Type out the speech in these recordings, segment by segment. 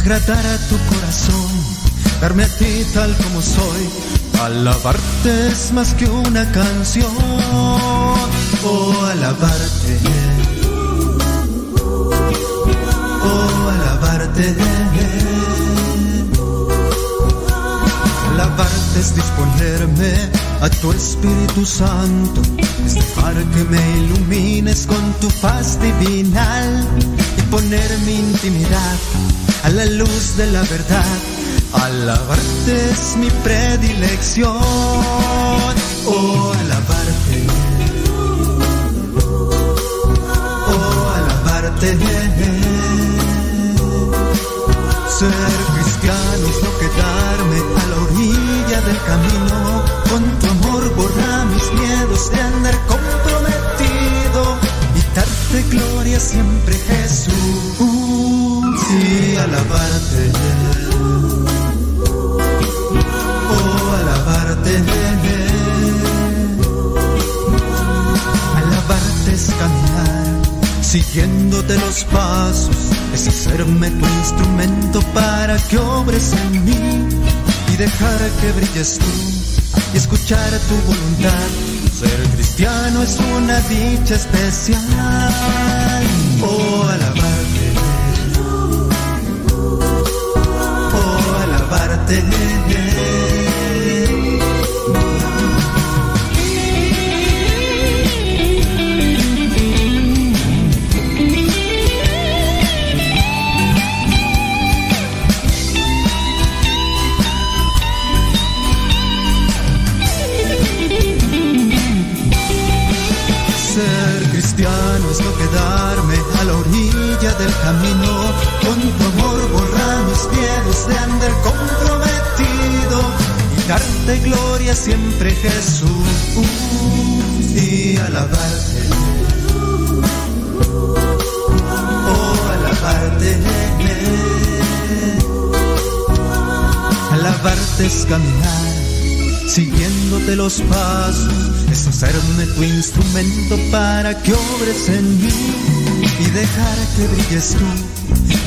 agradar a tu corazón, darme a ti tal como soy. Alabarte es más que una canción, oh alabarte, oh alabarte. Alabarte es disponerme a tu Espíritu Santo, es dejar que me ilumines con tu paz divinal y poner mi intimidad a la luz de la verdad. Alabarte es mi predilección, oh alabarte, oh alabarte. Ser cristiano es no quedarme a la orilla del camino, con tu amor borra mis miedos de andar comprometido y darte gloria siempre Jesús y alabarte. Oh, alabarte. Alabarte es caminar, siguiéndote los pasos, es hacerme tu instrumento para que obres en mí y dejar que brilles tú y escuchar tu voluntad. Ser cristiano es una dicha especial. Ser que obres en mí y dejar que brilles tú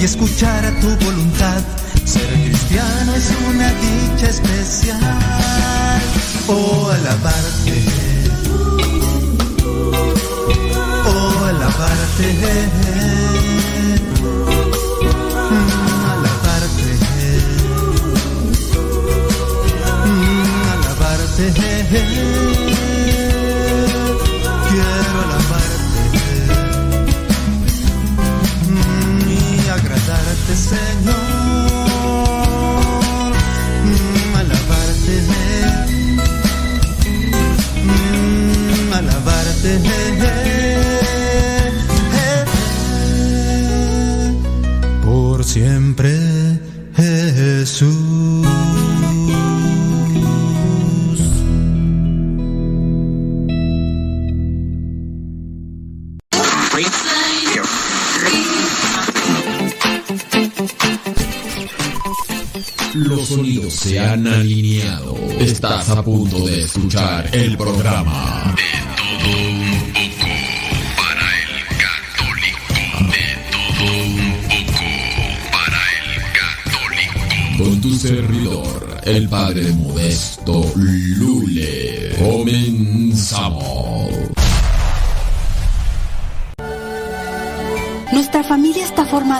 y escuchar a tu voluntad. Ser cristiano es una dicha especial. Oh, alabarte. Oh, alabarte. Mm, alabarte. Mm, alabarte. Por siempre, Jesús. Los sonidos se han alineado. Estás a punto de escuchar el programa.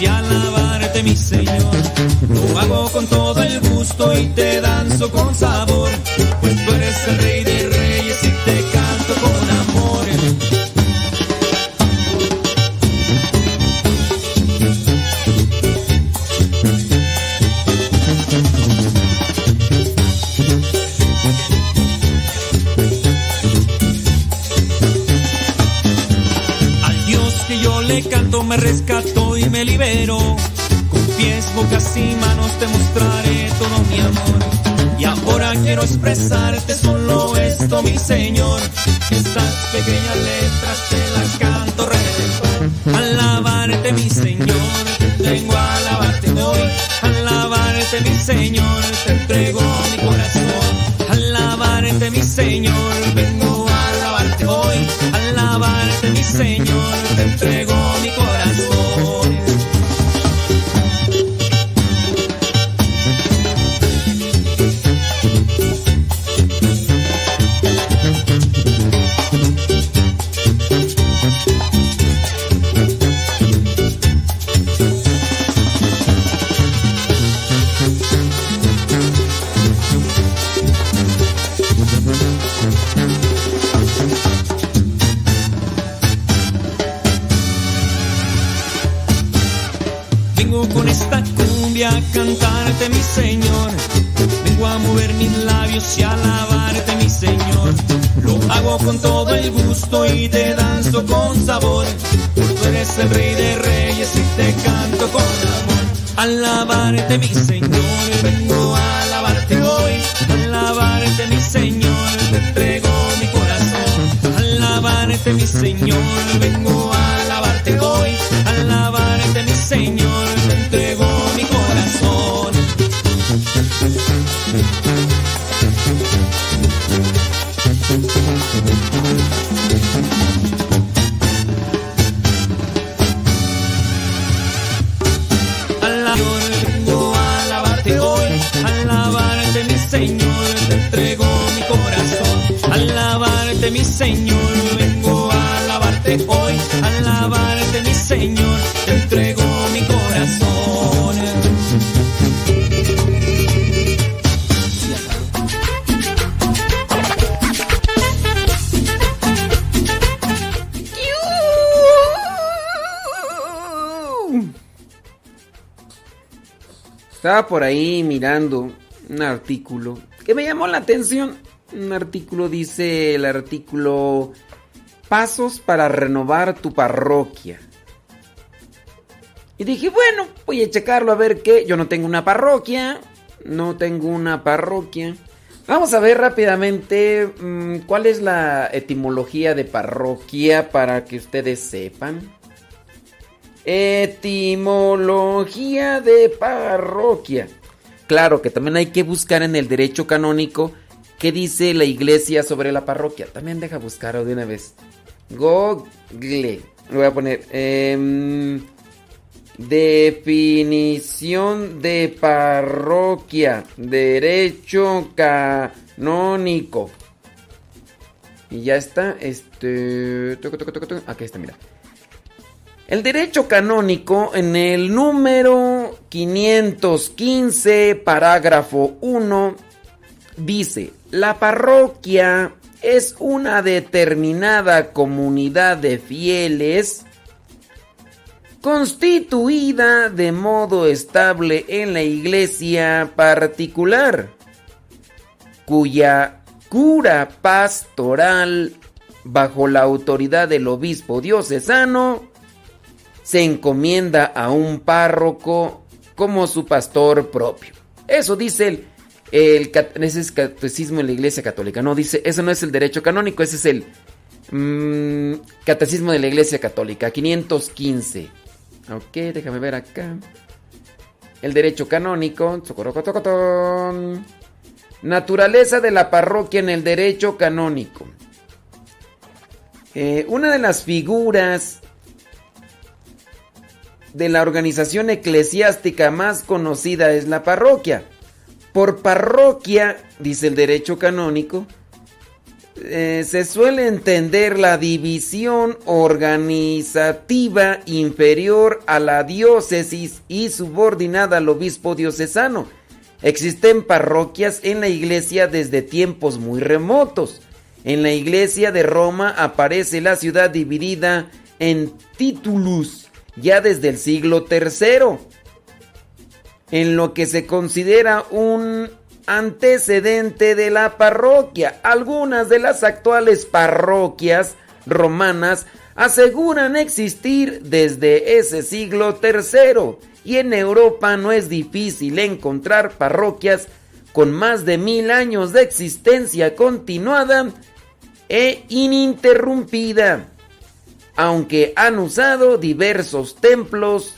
Y alabarte mi Señor. Lo hago con todo el gusto y te danzo con sabor, pues tú eres el rey de reyes me rescató me libero. Con pies, bocas y manos te mostraré todo mi amor. Y ahora quiero expresarte solo esto, mi Señor. Estas pequeñas letras te las canto redentor. Alabarte, mi Señor, vengo a alabarte hoy. Alabarte, mi Señor, te entrego mi corazón. Alabarte, mi Señor, vengo a alabarte hoy. Alabarte, mi Señor, te entrego mi Señor. Vengo a mover mis labios y alabarte mi Señor. Lo hago con todo el gusto y te danzo con sabor. Tú eres el rey de reyes y te canto con amor. Alabarte mi Señor, vengo a alabarte hoy. Alabarte mi Señor, te entrego mi corazón. Alabarte mi Señor, vengo a alabarte hoy. Alabarte mi Señor, Mi Señor, vengo a alabarte hoy, alabarte mi Señor, te entrego mi corazón. Estaba por ahí mirando un artículo que me llamó la atención. Un artículo dice el artículo Pasos para renovar tu parroquia. Y dije, bueno, voy a checarlo a ver qué. Yo no tengo una parroquia. No tengo una parroquia. Vamos a ver rápidamente mm, cuál es la etimología de parroquia para que ustedes sepan. Etimología de parroquia. Claro que también hay que buscar en el derecho canónico qué dice la iglesia sobre la parroquia. También deja buscarlo de una vez. Google. Lo voy a poner. em, Definición de parroquia. Derecho canónico. Y ya está. Este. Aquí está, mira. El derecho canónico en el número 515, parágrafo 1, dice, la parroquia es una determinada comunidad de fieles constituida de modo estable en la iglesia particular, cuya cura pastoral bajo la autoridad del obispo diocesano se encomienda a un párroco como su pastor propio. Eso dice el, el ese es catecismo en la iglesia católica. No, dice, eso no es el derecho canónico, ese es el mm, catecismo de la iglesia católica, 515. Ok, déjame ver acá. El derecho canónico. Naturaleza de la parroquia en el derecho canónico. Eh, una de las figuras de la organización eclesiástica más conocida es la parroquia. Por parroquia, dice el derecho canónico, eh, se suele entender la división organizativa inferior a la diócesis y subordinada al obispo diocesano. Existen parroquias en la iglesia desde tiempos muy remotos. En la iglesia de Roma aparece la ciudad dividida en titulus ya desde el siglo III, en lo que se considera un antecedente de la parroquia. Algunas de las actuales parroquias romanas aseguran existir desde ese siglo III y en Europa no es difícil encontrar parroquias con más de mil años de existencia continuada e ininterrumpida aunque han usado diversos templos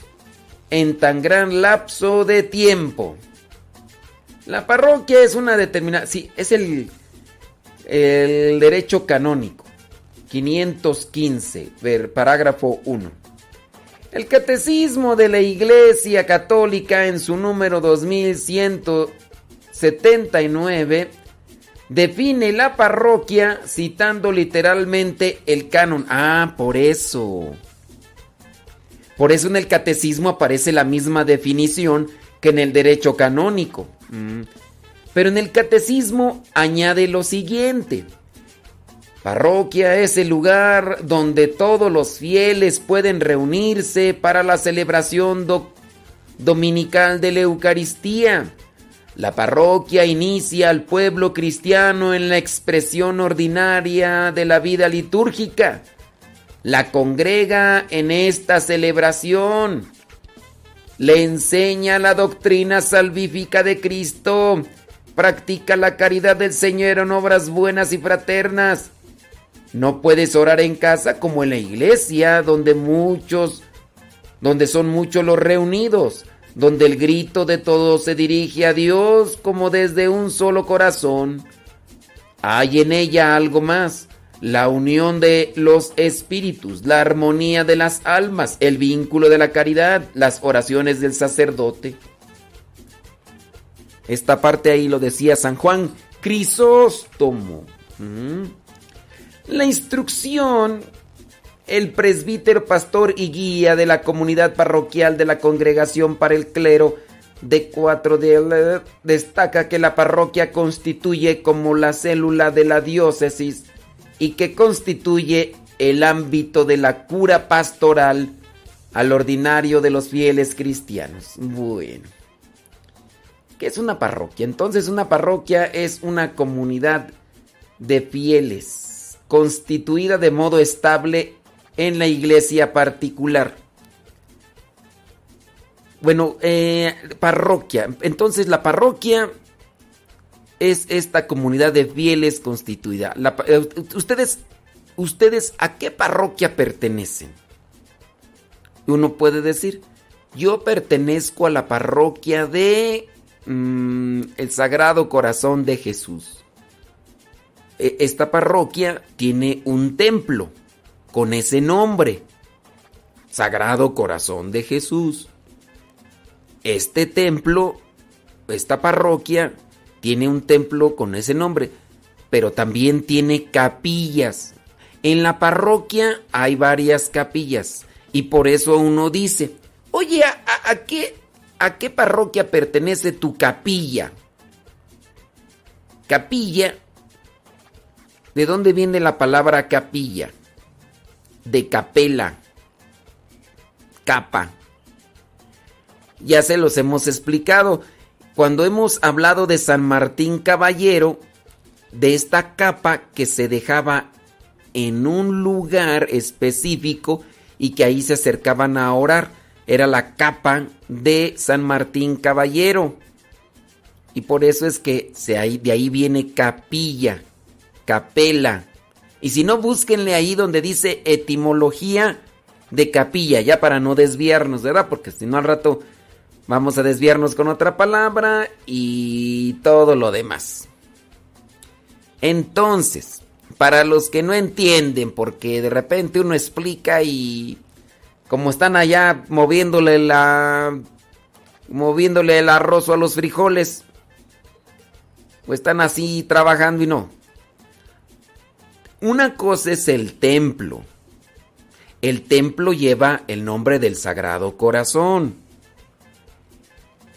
en tan gran lapso de tiempo. La parroquia es una determinada... Sí, es el, el derecho canónico. 515, ver, parágrafo 1. El catecismo de la Iglesia Católica en su número 2179 define la parroquia citando literalmente el canon. Ah, por eso. Por eso en el catecismo aparece la misma definición que en el derecho canónico. Mm. Pero en el catecismo añade lo siguiente. Parroquia es el lugar donde todos los fieles pueden reunirse para la celebración dominical de la Eucaristía la parroquia inicia al pueblo cristiano en la expresión ordinaria de la vida litúrgica. La congrega en esta celebración. Le enseña la doctrina salvífica de Cristo. Practica la caridad del Señor en obras buenas y fraternas. No puedes orar en casa como en la iglesia, donde muchos, donde son muchos los reunidos donde el grito de todos se dirige a Dios como desde un solo corazón. Hay en ella algo más, la unión de los espíritus, la armonía de las almas, el vínculo de la caridad, las oraciones del sacerdote. Esta parte ahí lo decía San Juan Crisóstomo. Mm. La instrucción el presbítero, pastor y guía de la comunidad parroquial de la Congregación para el Clero de Cuatro de destaca que la parroquia constituye como la célula de la diócesis y que constituye el ámbito de la cura pastoral al ordinario de los fieles cristianos. Bueno. ¿Qué es una parroquia? Entonces una parroquia es una comunidad de fieles constituida de modo estable en la iglesia particular. Bueno, eh, parroquia. Entonces la parroquia es esta comunidad de fieles constituida. Eh, ustedes, ustedes, ¿a qué parroquia pertenecen? Uno puede decir, yo pertenezco a la parroquia de mm, el Sagrado Corazón de Jesús. E, esta parroquia tiene un templo con ese nombre. Sagrado Corazón de Jesús. Este templo, esta parroquia, tiene un templo con ese nombre, pero también tiene capillas. En la parroquia hay varias capillas y por eso uno dice, oye, ¿a, qué, ¿a qué parroquia pertenece tu capilla? Capilla, ¿de dónde viene la palabra capilla? De capela, capa. Ya se los hemos explicado. Cuando hemos hablado de San Martín Caballero, de esta capa que se dejaba en un lugar específico y que ahí se acercaban a orar. Era la capa de San Martín Caballero. Y por eso es que de ahí viene capilla, capela. Y si no, búsquenle ahí donde dice etimología de capilla, ya para no desviarnos, ¿verdad? Porque si no al rato vamos a desviarnos con otra palabra y todo lo demás. Entonces, para los que no entienden, porque de repente uno explica y como están allá moviéndole la moviéndole el arroz a los frijoles, o están así trabajando y no. Una cosa es el templo. El templo lleva el nombre del Sagrado Corazón.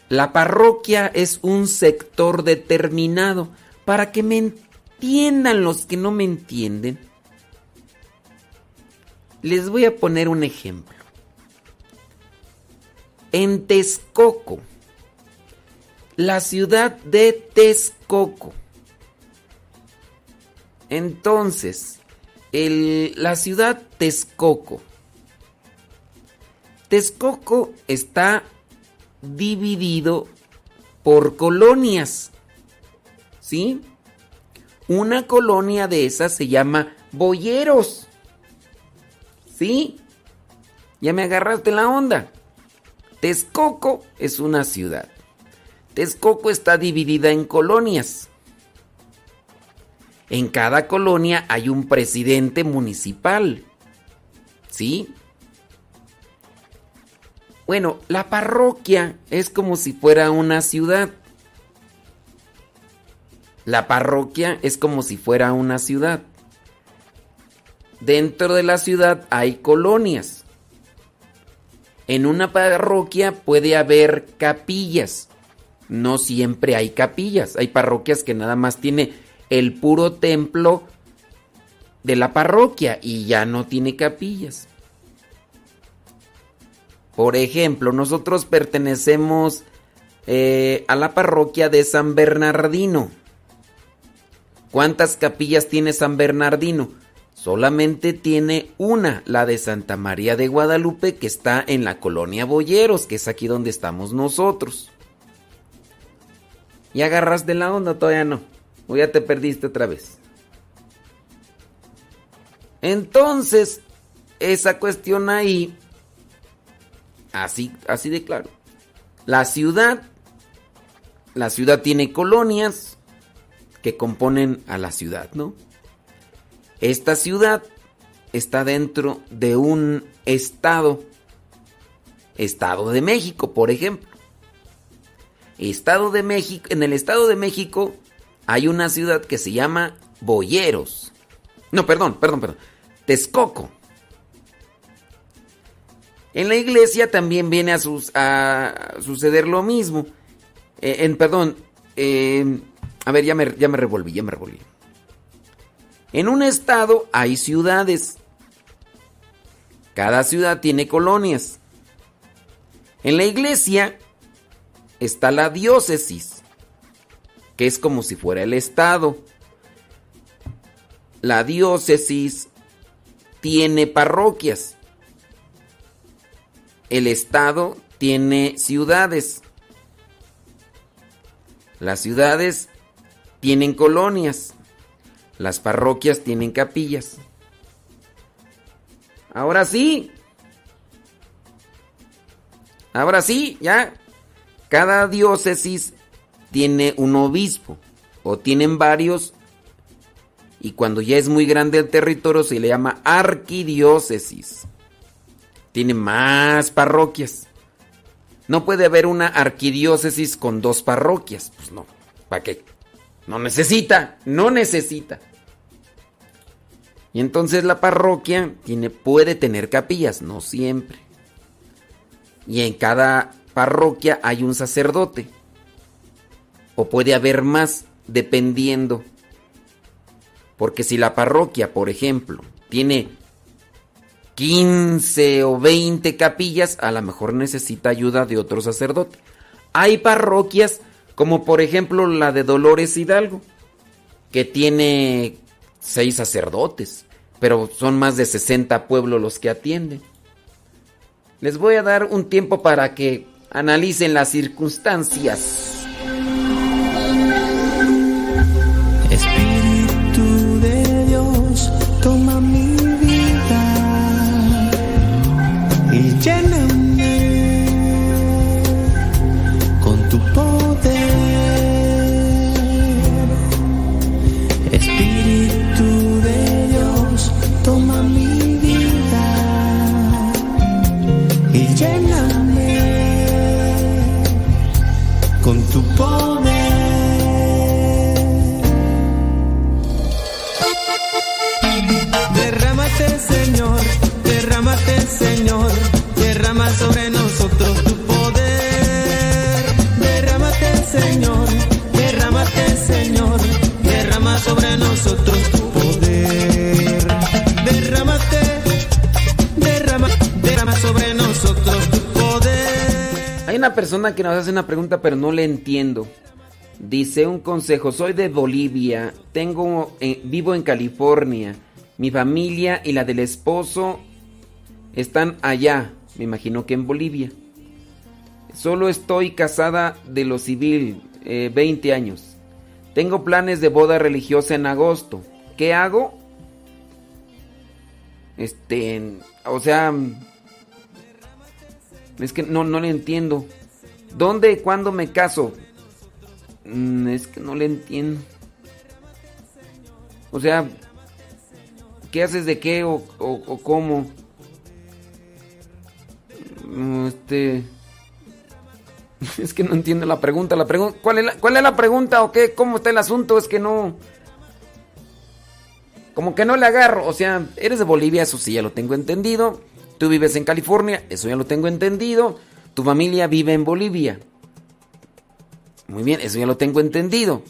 La parroquia es un sector determinado. Para que me entiendan los que no me entienden, les voy a poner un ejemplo. En Texcoco, la ciudad de Texcoco. Entonces, la ciudad Texcoco. Texcoco está dividido por colonias. ¿Sí? Una colonia de esas se llama Boyeros. ¿Sí? Ya me agarraste la onda. Texcoco es una ciudad. Texcoco está dividida en colonias. En cada colonia hay un presidente municipal. ¿Sí? Bueno, la parroquia es como si fuera una ciudad. La parroquia es como si fuera una ciudad. Dentro de la ciudad hay colonias. En una parroquia puede haber capillas. No siempre hay capillas. Hay parroquias que nada más tiene el puro templo de la parroquia y ya no tiene capillas. Por ejemplo, nosotros pertenecemos eh, a la parroquia de San Bernardino. ¿Cuántas capillas tiene San Bernardino? Solamente tiene una, la de Santa María de Guadalupe, que está en la colonia Boyeros, que es aquí donde estamos nosotros. ¿Y agarras de la onda? Todavía no. O ya te perdiste otra vez. Entonces, esa cuestión ahí, así, así de claro. La ciudad, la ciudad tiene colonias, que componen a la ciudad, ¿no? Esta ciudad está dentro de un estado, Estado de México, por ejemplo. Estado de México, en el Estado de México hay una ciudad que se llama Boyeros. No, perdón, perdón, perdón. Texcoco. En la iglesia también viene a, suceder lo mismo. Eh, en, perdón, eh, a ver, ya me, ya me revolví, ya me revolví. En un estado hay ciudades. Cada ciudad tiene colonias. En la iglesia está la diócesis, que es como si fuera el estado. La diócesis tiene parroquias. El estado tiene ciudades. Las ciudades tienen colonias. Las parroquias tienen capillas. Ahora sí. Ahora sí, ya. Cada diócesis tiene un obispo o tienen varios y cuando ya es muy grande el territorio se le llama arquidiócesis. Tiene más parroquias. No puede haber una arquidiócesis con dos parroquias. Pues no. ¿Para qué? No necesita, no necesita. Y entonces la parroquia tiene, puede tener capillas, no siempre. Y en cada parroquia hay un sacerdote. O puede haber más, dependiendo. Porque si la parroquia, por ejemplo, tiene 15 o 20 capillas, a lo mejor necesita ayuda de otro sacerdote. Hay parroquias como por ejemplo la de Dolores Hidalgo, que tiene 6 sacerdotes, pero son más de 60 pueblos los que atienden. Les voy a dar un tiempo para que analicen las circunstancias. lléname con tu poder. Derrámate, Señor, derrámate, Señor, derrama sobre nosotros tu poder. Derrámate, Señor, derrámate, Señor, derrama sobre nosotros. Persona que nos hace una pregunta pero no le entiendo. Dice un consejo, soy de Bolivia, tengo eh, vivo en California. Mi familia y la del esposo están allá, me imagino que en Bolivia. Solo estoy casada de lo civil, 20 eh, años. Tengo planes de boda religiosa en agosto. ¿Qué hago? Este, o sea, es que no, no le entiendo. ¿Dónde y cuándo me caso? Mm, es que no le entiendo. O sea, ¿qué haces de qué o, cómo? Mm, este. Es que no entiendo la pregunta. La pregunta ¿cuál, es la, ¿Cuál es la pregunta o qué? ¿Cómo está el asunto? Es que no. Como que no le agarro. O sea, eres de Bolivia, eso sí ya lo tengo entendido. Tú vives en California, eso ya lo tengo entendido. Tu familia vive en Bolivia. Muy bien, eso ya lo tengo entendido.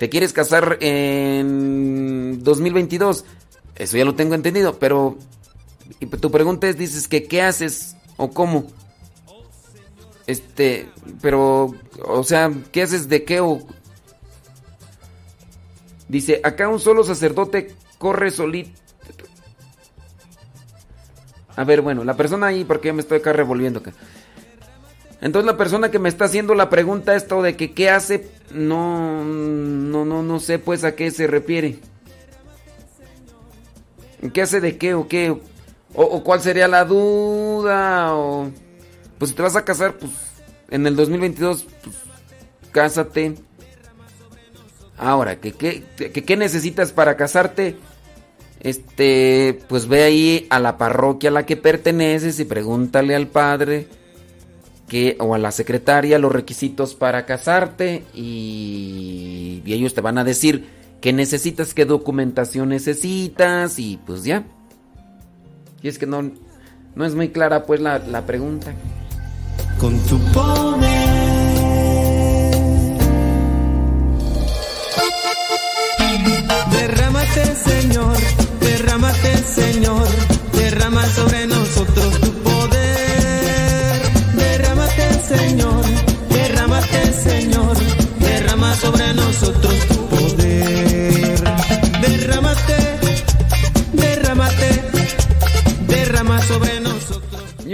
¿Te quieres casar en 2022? Eso ya lo tengo entendido, pero tu pregunta es, dices que qué haces o cómo. Este, pero, o sea, ¿qué haces de qué o... Dice, acá un solo sacerdote corre solito. A ver, bueno, la persona ahí, porque me estoy acá revolviendo acá. Entonces la persona que me está haciendo la pregunta esto de que qué hace, no, no, no, no sé pues a qué se refiere. ¿Qué hace de qué o qué? O, cuál sería la duda? O, pues si te vas a casar, pues en el 2022, pues cásate. Ahora, ¿qué, qué, qué necesitas para casarte? Este, pues ve ahí a la parroquia a la que perteneces y pregúntale al padre o a la secretaria los requisitos para casarte y, ellos te van a decir qué necesitas, qué documentación necesitas y pues ya. Y es que no, no es muy clara pues la, la pregunta. Con tu poder.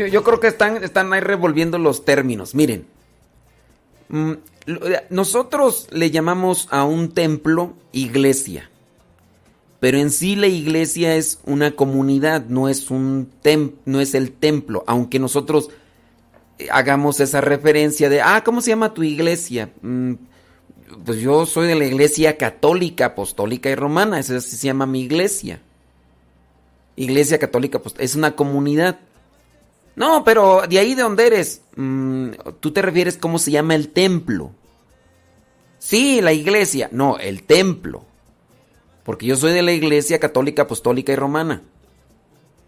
Yo, creo que están, están ahí revolviendo los términos. Miren, mm, nosotros le llamamos a un templo iglesia. Pero en sí la iglesia es una comunidad, no es un tem no es el templo, aunque nosotros hagamos esa referencia de, ah, ¿cómo se llama tu iglesia? Mm, pues yo soy de la iglesia católica, apostólica y romana, esa se llama mi iglesia. Iglesia católica, pues es una comunidad. No, pero de ahí de donde eres, mm, tú te refieres cómo se llama el templo. Sí, la iglesia. No, el templo. Porque yo soy de la iglesia católica, apostólica y romana.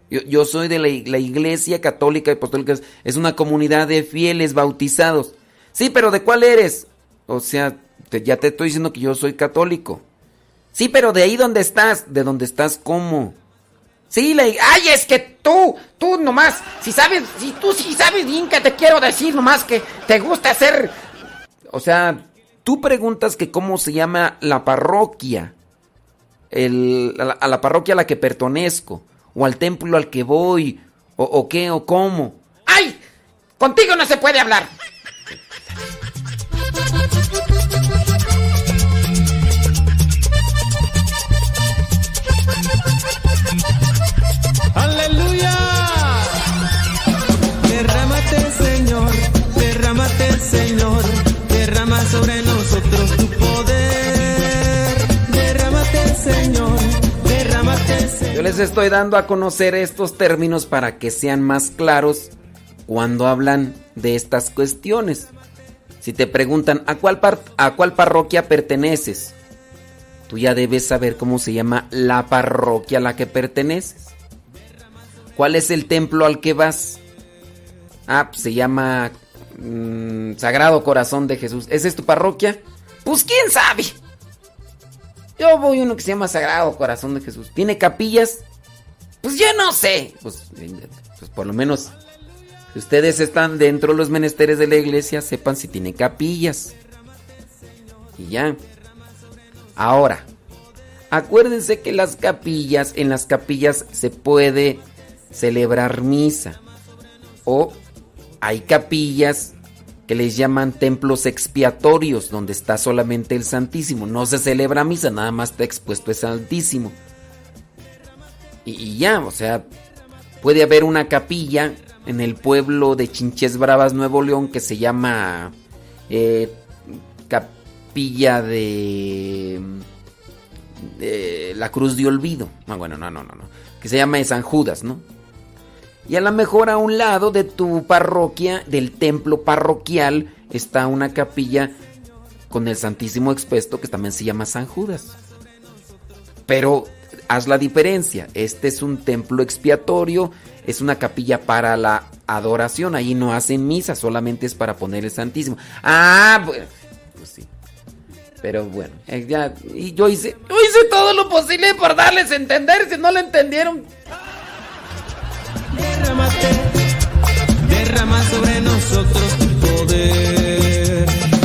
Yo, soy de la, iglesia católica y apostólica. Es una comunidad de fieles bautizados. Sí, pero ¿de cuál eres? O sea, ya te estoy diciendo que yo soy católico. Sí, pero de ahí donde estás. ¿De dónde estás cómo? Sí, le ay, es que tú, tú nomás, si sabes, si tú sí sabes bien que te quiero decir nomás que te gusta hacer, o sea, tú preguntas que cómo se llama la parroquia, el, a, la, parroquia a la que pertenezco, o al templo al que voy, o, o qué, o cómo. ¡Ay! Contigo no se puede hablar. Les estoy dando a conocer estos términos para que sean más claros cuando hablan de estas cuestiones. Si te preguntan a cuál, a cuál parroquia perteneces, tú ya debes saber cómo se llama la parroquia a la que perteneces. ¿Cuál es el templo al que vas? Ah, pues se llama Mm, Sagrado Corazón de Jesús. ¿Esa es tu parroquia? Pues quién sabe. Yo voy a uno que se llama Sagrado Corazón de Jesús. ¿Tiene capillas? Pues yo no sé. Pues, pues por lo menos, si ustedes están dentro de los menesteres de la iglesia, sepan si tiene capillas. Y ya. Ahora, acuérdense que las capillas, en las capillas se puede celebrar misa. O hay capillas que les llaman templos expiatorios, donde está solamente el Santísimo. No se celebra misa, nada más está expuesto el Santísimo. Y, ya, o sea, puede haber una capilla en el pueblo de Chinches Bravas, Nuevo León, que se llama eh, Capilla de, la Cruz de Olvido. No, bueno, no, no, no, no. Que se llama de San Judas, ¿no? Y a lo mejor a un lado de tu parroquia, del templo parroquial, está una capilla con el Santísimo expuesto que también se llama San Judas. Pero haz la diferencia. Este es un templo expiatorio, es una capilla para la adoración. Ahí no hacen misa, solamente es para poner el Santísimo. Ah, pues, pues sí. Pero bueno, eh, ya, y yo hice, yo hice todo lo posible por darles a entender. Si no lo entendieron, Derramate, derrama sobre nosotros tu poder.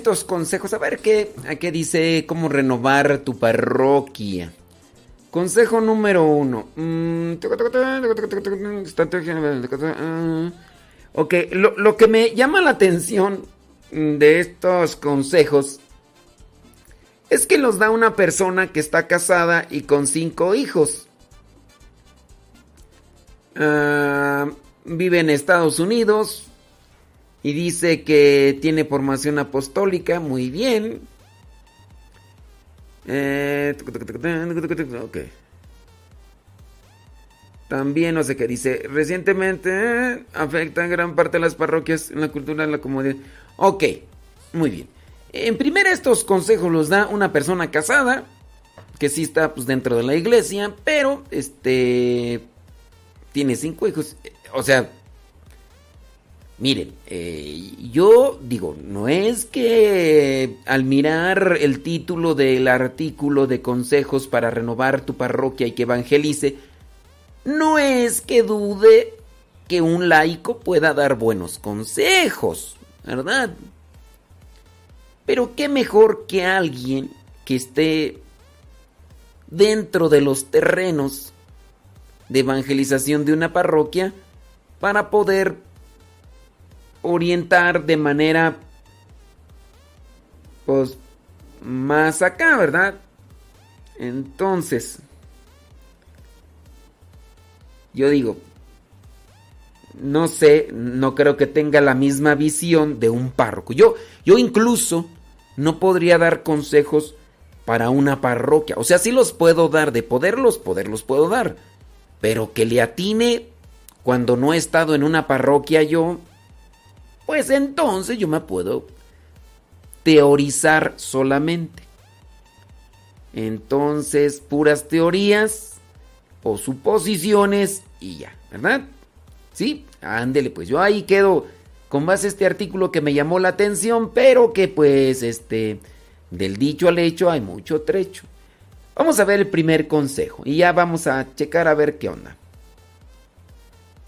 Estos consejos. A ver qué, a qué dice cómo renovar tu parroquia. Consejo número uno. Ok, lo, que me llama la atención de estos consejos es que los da una persona que está casada y con cinco hijos. Ah, vive en Estados Unidos y dice que tiene formación apostólica, muy bien. Eh, También no sé qué dice. Recientemente eh, afecta gran parte de las parroquias en la cultura de la comunidad. Ok, muy bien. En primera estos consejos los da una persona casada que sí está pues, dentro de la iglesia, pero este tiene cinco hijos. O sea, miren, eh, yo digo, no es que al mirar el título del artículo de consejos para renovar tu parroquia y que evangelice, no es que dude que un laico pueda dar buenos consejos, ¿verdad? Pero qué mejor que alguien que esté dentro de los terrenos de evangelización de una parroquia para poder orientar de manera pues más acá, ¿verdad? Entonces, yo digo, no sé, no creo que tenga la misma visión de un párroco. Yo, yo incluso no podría dar consejos para una parroquia. O sea, sí los puedo dar, de poderlos, poderlos puedo dar. Pero que le atine cuando no he estado en una parroquia yo, pues entonces yo me puedo teorizar solamente. Entonces, puras teorías o suposiciones y ya, ¿verdad? Sí, ándele, pues yo ahí quedo con base este artículo que me llamó la atención, pero que pues este del dicho al hecho hay mucho trecho. Vamos a ver el primer consejo y ya vamos a checar a ver qué onda.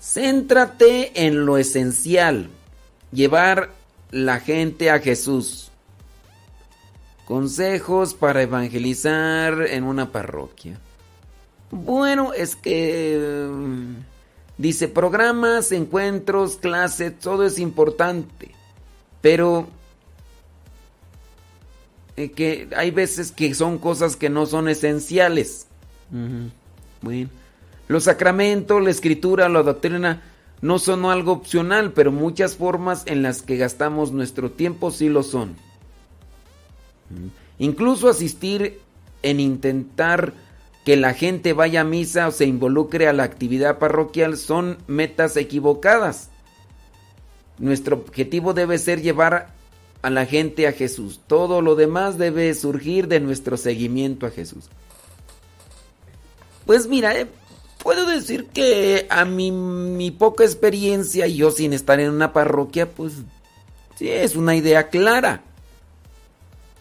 Céntrate en lo esencial, llevar la gente a Jesús. Consejos para evangelizar en una parroquia. Bueno, es que Dice, programas, encuentros, clases, todo es importante. Pero eh, que hay veces que son cosas que no son esenciales. Bueno. Los sacramentos, la escritura, la doctrina no son algo opcional, pero muchas formas en las que gastamos nuestro tiempo sí lo son. Incluso asistir en intentar que la gente vaya a misa o se involucre a la actividad parroquial son metas equivocadas. Nuestro objetivo debe ser llevar a la gente a Jesús. Todo lo demás debe surgir de nuestro seguimiento a Jesús. Pues mira, eh, puedo decir que a mi, mi poca experiencia y yo sin estar en una parroquia, pues sí, es una idea clara.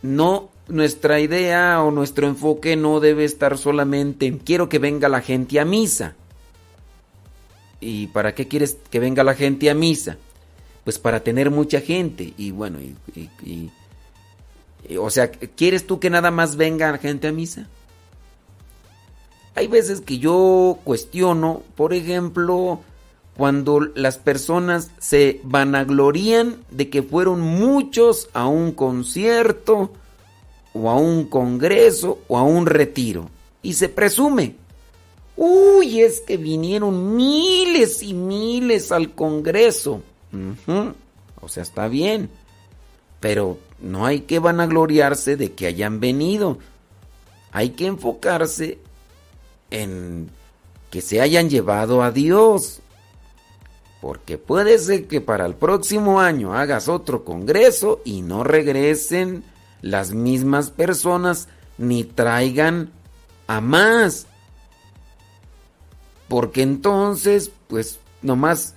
No nuestra idea o nuestro enfoque no debe estar solamente en quiero que venga la gente a misa. ¿Y para qué quieres que venga la gente a misa? Pues para tener mucha gente. Y bueno, y, o sea, ¿quieres tú que nada más venga la gente a misa? Hay veces que yo cuestiono, por ejemplo, cuando las personas se vanaglorían de que fueron muchos a un concierto o a un congreso o a un retiro. Y se presume. Uy, es que vinieron miles y miles al congreso. O sea, está bien. Pero no hay que vanagloriarse de que hayan venido. Hay que enfocarse en que se hayan llevado a Dios. Porque puede ser que para el próximo año hagas otro congreso y no regresen las mismas personas ni traigan a más. Porque entonces, pues nomás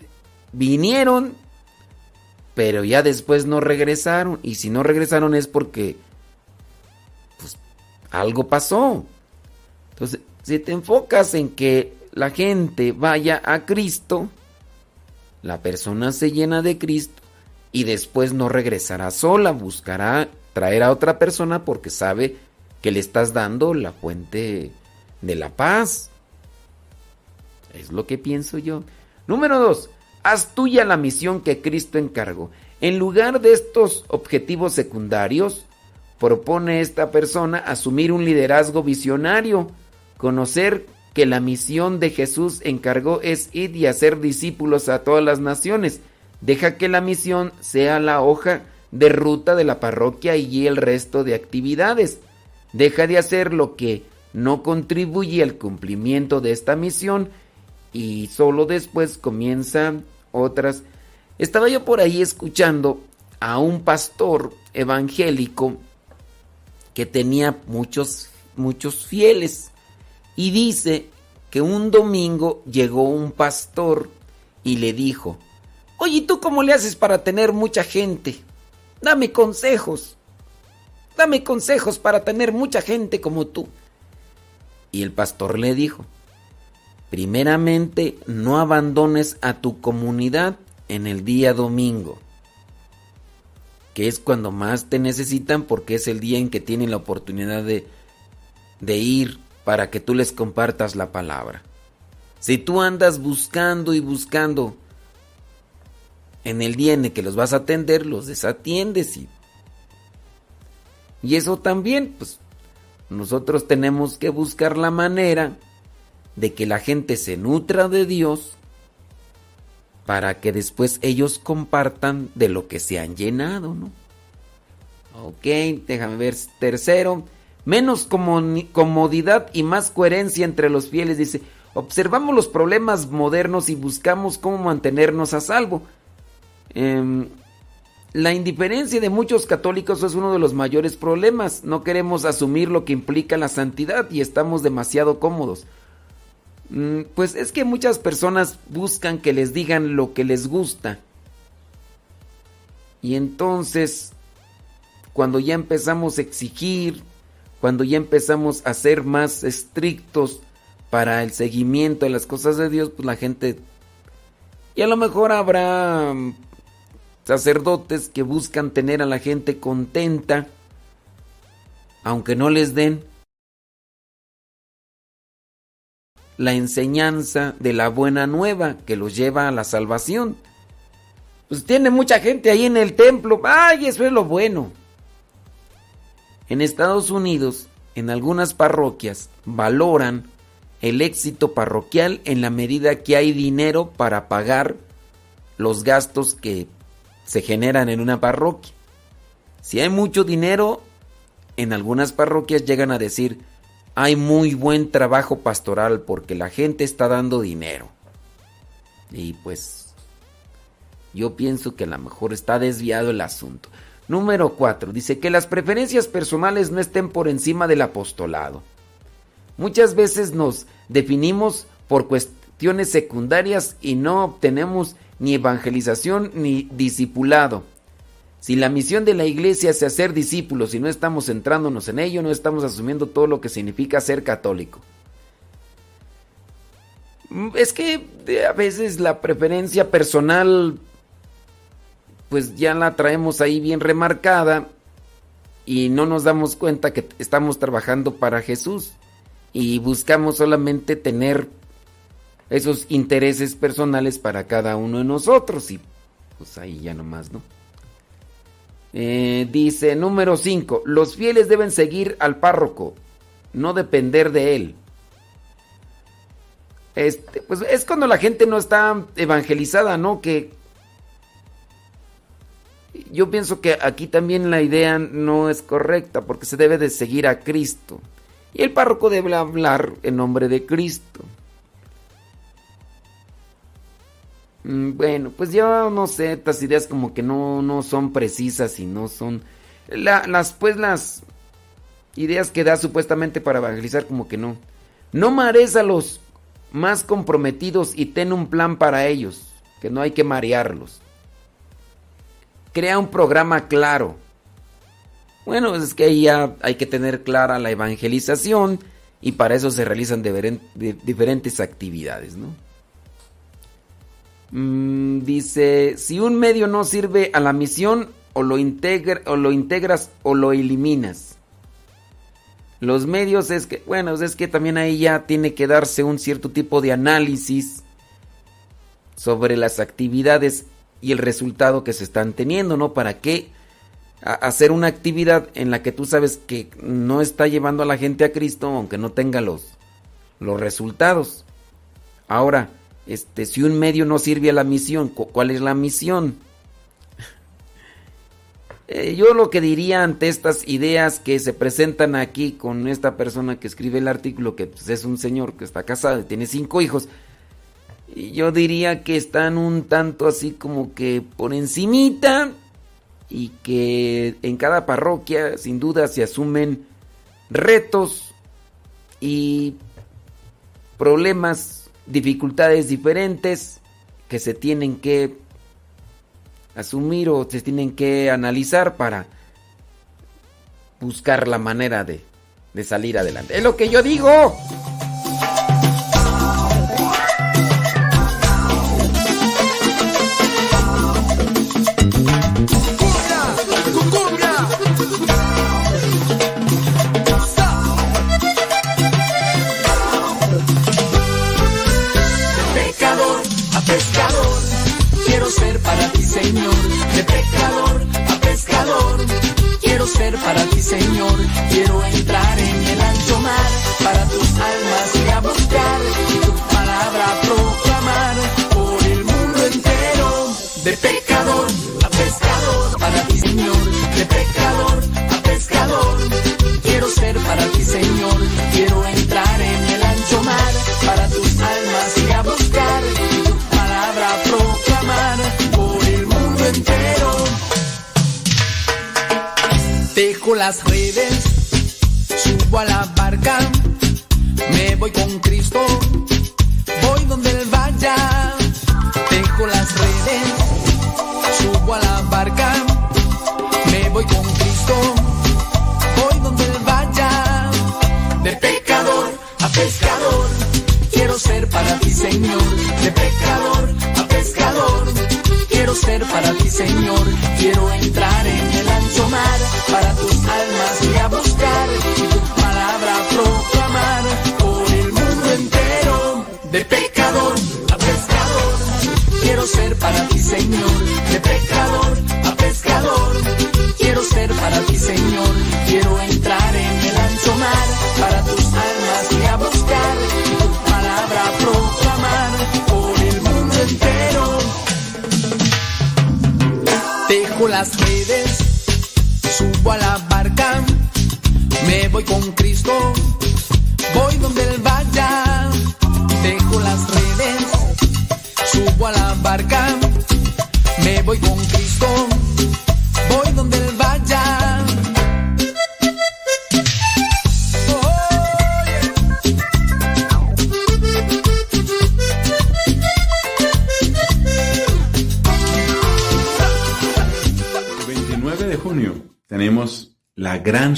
vinieron, pero ya después no regresaron. Y si no regresaron es porque, pues, algo pasó. Entonces, si te enfocas en que la gente vaya a Cristo, la persona se llena de Cristo y después no regresará sola, buscará traer a otra persona porque sabe que le estás dando la fuente de la paz. Es lo que pienso yo. Número dos, haz tuya la misión que Cristo encargó. En lugar de estos objetivos secundarios, propone esta persona asumir un liderazgo visionario, conocer que la misión de Jesús encargó es ir y hacer discípulos a todas las naciones. Deja que la misión sea la hoja de ruta de la parroquia y el resto de actividades. Deja de hacer lo que no contribuye al cumplimiento de esta misión y solo después comienzan otras. Estaba yo por ahí escuchando a un pastor evangélico que tenía muchos muchos fieles y dice que un domingo llegó un pastor y le dijo, "Oye, ¿tú cómo le haces para tener mucha gente? Dame consejos. Dame consejos para tener mucha gente como tú." Y el pastor le dijo, primeramente no abandones a tu comunidad en el día domingo, que es cuando más te necesitan porque es el día en que tienen la oportunidad de, de ir para que tú les compartas la palabra. Si tú andas buscando y buscando en el día en el que los vas a atender, los desatiendes y, y eso también, pues nosotros tenemos que buscar la manera de que la gente se nutra de Dios para que después ellos compartan de lo que se han llenado, ¿no? Ok, déjame ver. Tercero, menos comodidad y más coherencia entre los fieles. Dice, observamos los problemas modernos y buscamos cómo mantenernos a salvo. Eh, la indiferencia de muchos católicos es uno de los mayores problemas. No queremos asumir lo que implica la santidad y estamos demasiado cómodos. Mm, pues es que muchas personas buscan que les digan lo que les gusta. Y entonces, cuando ya empezamos a exigir, cuando ya empezamos a ser más estrictos para el seguimiento de las cosas de Dios, pues la gente... Y a lo mejor habrá sacerdotes que buscan tener a la gente contenta, aunque no les den la enseñanza de la buena nueva que los lleva a la salvación. Pues tiene mucha gente ahí en el templo, ay, eso es lo bueno. En Estados Unidos, en algunas parroquias, valoran el éxito parroquial en la medida que hay dinero para pagar los gastos que se generan en una parroquia. Si hay mucho dinero, en algunas parroquias llegan a decir, hay muy buen trabajo pastoral porque la gente está dando dinero. Y pues yo pienso que a lo mejor está desviado el asunto. Número 4. Dice que las preferencias personales no estén por encima del apostolado. Muchas veces nos definimos por cuestiones secundarias y no obtenemos ni evangelización, ni discipulado. Si la misión de la iglesia es hacer discípulos y no estamos centrándonos en ello, no estamos asumiendo todo lo que significa ser católico. Mm, es que a veces la preferencia personal, pues ya la traemos ahí bien remarcada y no nos damos cuenta que estamos trabajando para Jesús y buscamos solamente tener esos intereses personales para cada uno de nosotros y pues ahí ya nomás, ¿no? Eh, dice número 5, los fieles deben seguir al párroco, no depender de él. Este, pues es cuando la gente no está evangelizada, ¿no? Que yo pienso que aquí también la idea no es correcta porque se debe de seguir a Cristo. Y el párroco debe hablar en nombre de Cristo. Mm, bueno, pues yo no sé, estas ideas como que no, no son precisas y no son... las, pues las ideas que da supuestamente para evangelizar como que no. No marees a los más comprometidos y ten un plan para ellos, que no hay que marearlos. Crea un programa claro. Bueno, es que ahí ya hay que tener clara la evangelización y para eso se realizan diferentes actividades, ¿no? Mm, dice, si un medio no sirve a la misión, o lo, o lo integras o lo eliminas. Los medios es que, bueno, es que también ahí ya tiene que darse un cierto tipo de análisis sobre las actividades y el resultado que se están teniendo, ¿no? ¿Para qué hacer una actividad en la que tú sabes que no está llevando a la gente a Cristo, aunque no tenga los, los resultados? Ahora, este, si un medio no sirve a la misión, ¿cuál es la misión? Eh, yo lo que diría ante estas ideas que se presentan aquí con esta persona que escribe el artículo, que pues, es un señor que está casado y tiene cinco hijos, yo diría que están un tanto así como que por encimita y que en cada parroquia sin duda se asumen retos y problemas, dificultades diferentes que se tienen que asumir o se tienen que analizar para buscar la manera de, de salir adelante. Es lo que yo digo.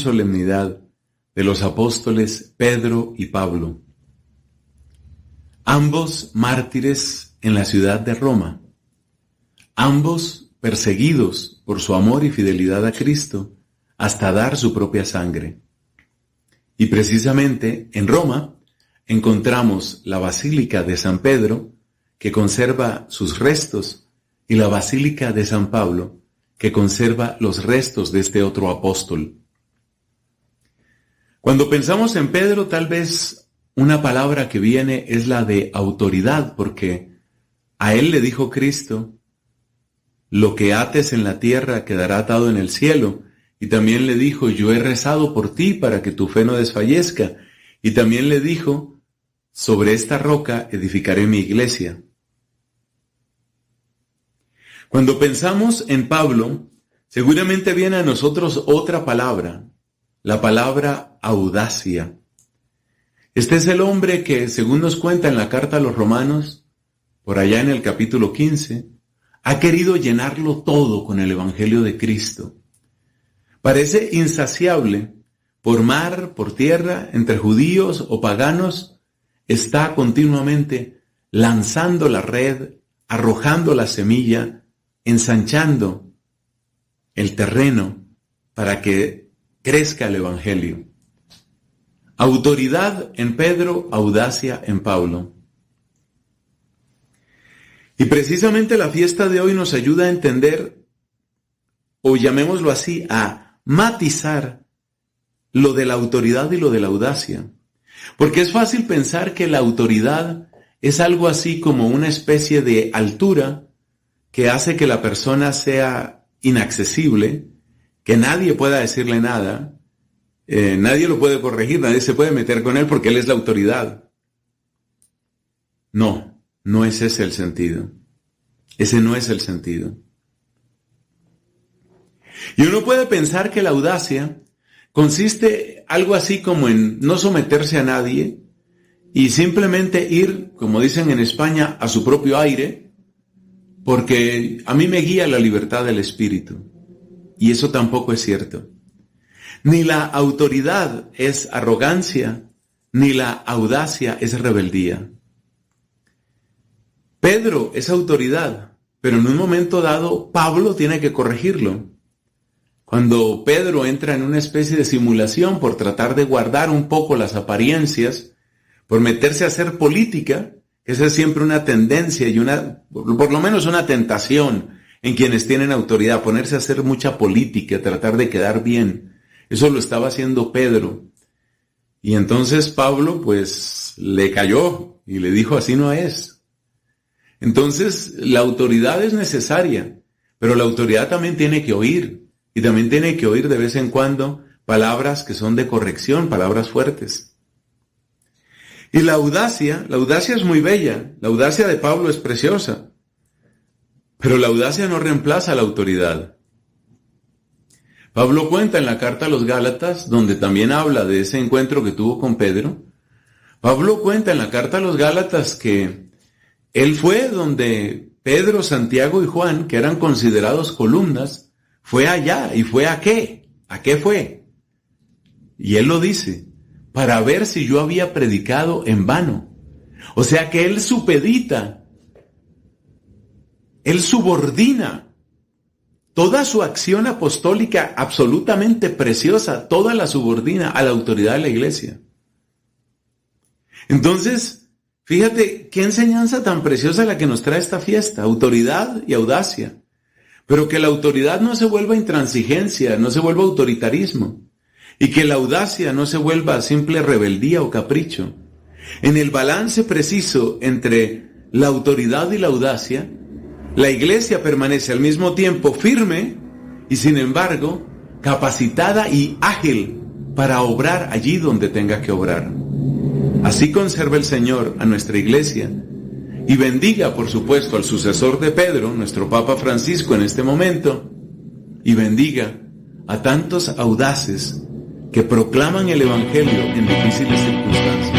Solemnidad de los apóstoles Pedro y Pablo, ambos mártires en la ciudad de Roma, ambos perseguidos por su amor y fidelidad a Cristo hasta dar su propia sangre. Y precisamente en Roma encontramos la Basílica de San Pedro, que conserva sus restos, y la Basílica de San Pablo, que conserva los restos de este otro apóstol. Cuando pensamos en Pedro, tal vez una palabra que viene es la de autoridad, porque a él le dijo Cristo, lo que ates en la tierra quedará atado en el cielo, y también le dijo, yo he rezado por ti para que tu fe no desfallezca, y también le dijo, sobre esta roca edificaré mi iglesia. Cuando pensamos en Pablo, seguramente viene a nosotros otra palabra, la palabra audacia. Este es el hombre que, según nos cuenta en la carta a los romanos, por allá en el capítulo 15, ha querido llenarlo todo con el Evangelio de Cristo. Parece insaciable, por mar, por tierra, entre judíos o paganos, está continuamente lanzando la red arrojando la semilla, ensanchando el terreno para que crezca el Evangelio. Autoridad en Pedro, audacia en Pablo. Y precisamente la fiesta de hoy nos ayuda a entender, o llamémoslo así, a matizar lo de la autoridad y lo de la audacia. Porque es fácil pensar que la autoridad es algo así como una especie de altura que hace que la persona sea inaccesible, que nadie pueda decirle nada, eh, nadie lo puede corregir, nadie se puede meter con él porque él es la autoridad. No, no es ese el sentido. Ese no es el sentido. Y uno puede pensar que la audacia consiste algo así como en no someterse a nadie y simplemente ir, como dicen en España, a su propio aire, porque a mí me guía la libertad del espíritu. Y eso tampoco es cierto. Ni la autoridad es arrogancia, ni la audacia es rebeldía. Pedro es autoridad, pero en un momento dado Pablo tiene que corregirlo. Cuando Pedro entra en una especie de simulación por tratar de guardar un poco las apariencias, por meterse a hacer política, esa es siempre una tendencia y una, por lo menos una tentación en quienes tienen autoridad, ponerse a hacer mucha política, tratar de quedar bien. Eso lo estaba haciendo Pedro. Y entonces Pablo pues le cayó y le dijo así no es. Entonces la autoridad es necesaria, pero la autoridad también tiene que oír y también tiene que oír de vez en cuando palabras que son de corrección, palabras fuertes. Y la audacia, la audacia es muy bella, la audacia de Pablo es preciosa, pero la audacia no reemplaza la autoridad. Pablo cuenta en la carta a los Gálatas, donde también habla de ese encuentro que tuvo con Pedro. Pablo cuenta en la carta a los Gálatas que él fue donde Pedro, Santiago y Juan, que eran considerados columnas, fue allá. ¿Y fue a qué? ¿A qué fue? Y él lo dice, para ver si yo había predicado en vano. O sea que él supedita, él subordina Toda su acción apostólica absolutamente preciosa, toda la subordina a la autoridad de la iglesia. Entonces, fíjate qué enseñanza tan preciosa la que nos trae esta fiesta, autoridad y audacia. Pero que la autoridad no se vuelva intransigencia, no se vuelva autoritarismo. Y que la audacia no se vuelva simple rebeldía o capricho. En el balance preciso entre la autoridad y la audacia, la iglesia permanece al mismo tiempo firme y sin embargo capacitada y ágil para obrar allí donde tenga que obrar. Así conserva el Señor a nuestra iglesia y bendiga, por supuesto, al sucesor de Pedro, nuestro Papa Francisco en este momento, y bendiga a tantos audaces que proclaman el Evangelio en difíciles circunstancias.